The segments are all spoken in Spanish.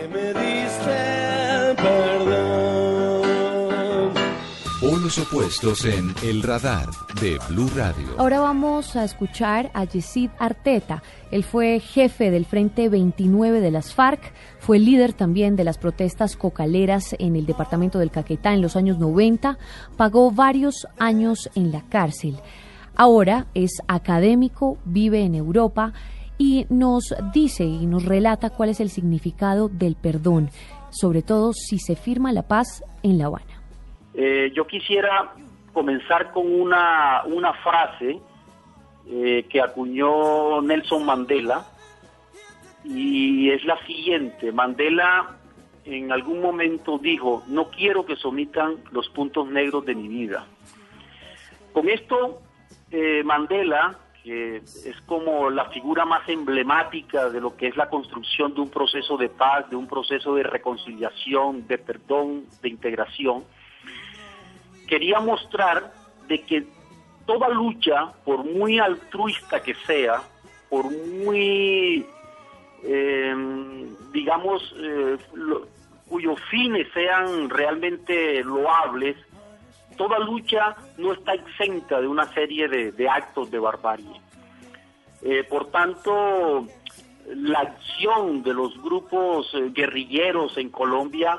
Que me diste perdón. Polos opuestos en El Radar de Blue Radio. Ahora vamos a escuchar a Yesid Arteta. Él fue jefe del Frente 29 de las FARC, fue líder también de las protestas cocaleras en el departamento del Caquetá en los años 90, pagó varios años en la cárcel. Ahora es académico, vive en Europa y nos dice y nos relata cuál es el significado del perdón, sobre todo si se firma la paz en La Habana. Eh, yo quisiera comenzar con una, una frase eh, que acuñó Nelson Mandela y es la siguiente. Mandela en algún momento dijo, no quiero que se omitan los puntos negros de mi vida. Con esto, eh, Mandela, que es como la figura más emblemática de lo que es la construcción de un proceso de paz, de un proceso de reconciliación, de perdón, de integración, quería mostrar de que toda lucha, por muy altruista que sea, por muy, eh, digamos, eh, cuyos fines sean realmente loables, toda lucha no está exenta de una serie de, actos de barbarie. Eh, por tanto, la acción de los grupos guerrilleros en Colombia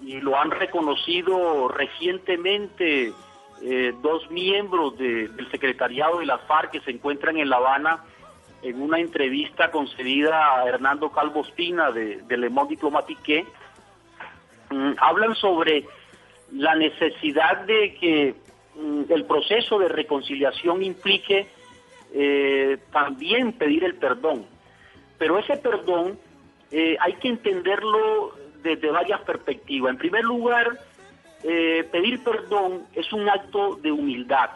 y lo han reconocido recientemente eh, dos miembros del secretariado de la FARC que se encuentran en La Habana en una entrevista concedida a Hernando Calvo Espina de, Le Monde Diplomatique, mm, hablan sobre la necesidad de que mm, el proceso de reconciliación implique eh, también pedir el perdón. Pero ese perdón eh, hay que entenderlo desde varias perspectivas. En primer lugar, eh, pedir perdón es un acto de humildad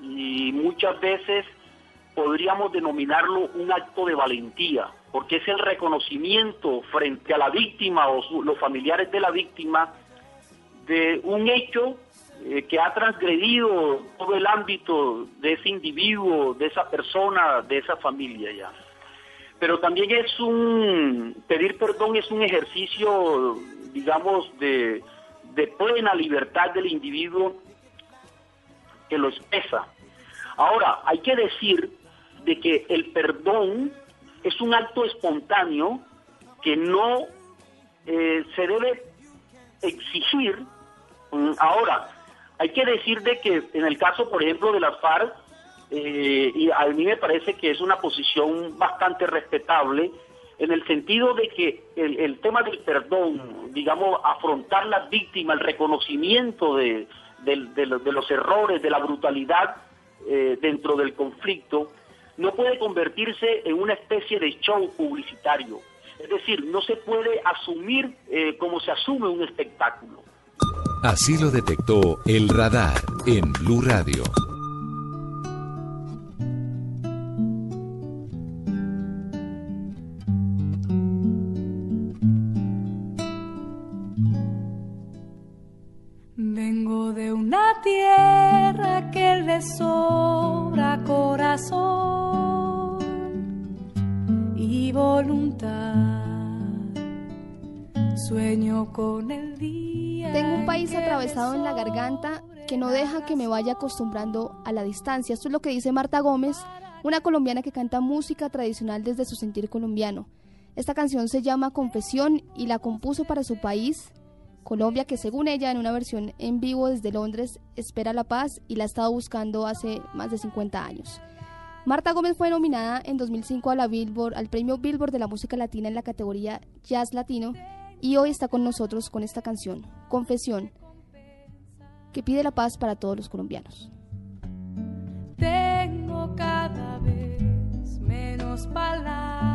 y muchas veces podríamos denominarlo un acto de valentía, porque es el reconocimiento frente a la víctima o los familiares de la víctima de un hecho eh, que ha transgredido todo el ámbito de ese individuo, de esa persona, de esa familia ya pero también es un, pedir perdón es un ejercicio, digamos, de, plena libertad del individuo que lo expresa. Ahora, hay que decir de que el perdón es un acto espontáneo que no eh, se debe exigir. Mm, ahora, hay que decir de que en el caso, por ejemplo, de las FARC, eh, y a mí me parece que es una posición bastante respetable en el sentido de que el, tema del perdón, digamos, afrontar las víctimas, el reconocimiento de, los errores, de la brutalidad eh, dentro del conflicto, no puede convertirse en una especie de show publicitario. Es decir, no se puede asumir eh, como se asume un espectáculo. Así lo detectó el radar en Blue Radio. Sueño con el día. Tengo un país atravesado en la garganta que no deja que me vaya acostumbrando a la distancia. Esto es lo que dice Marta Gómez, una colombiana que canta música tradicional desde su sentir colombiano. Esta canción se llama Confesión y la compuso para su país Colombia, que según ella en una versión en vivo desde Londres espera la paz y la ha estado buscando hace más de 50 años. Marta Gómez fue nominada en 2005 a la Billboard, al premio Billboard de la música latina en la categoría Jazz Latino y hoy está con nosotros con esta canción, Confesión, que pide la paz para todos los colombianos. Tengo cada vez menos palabras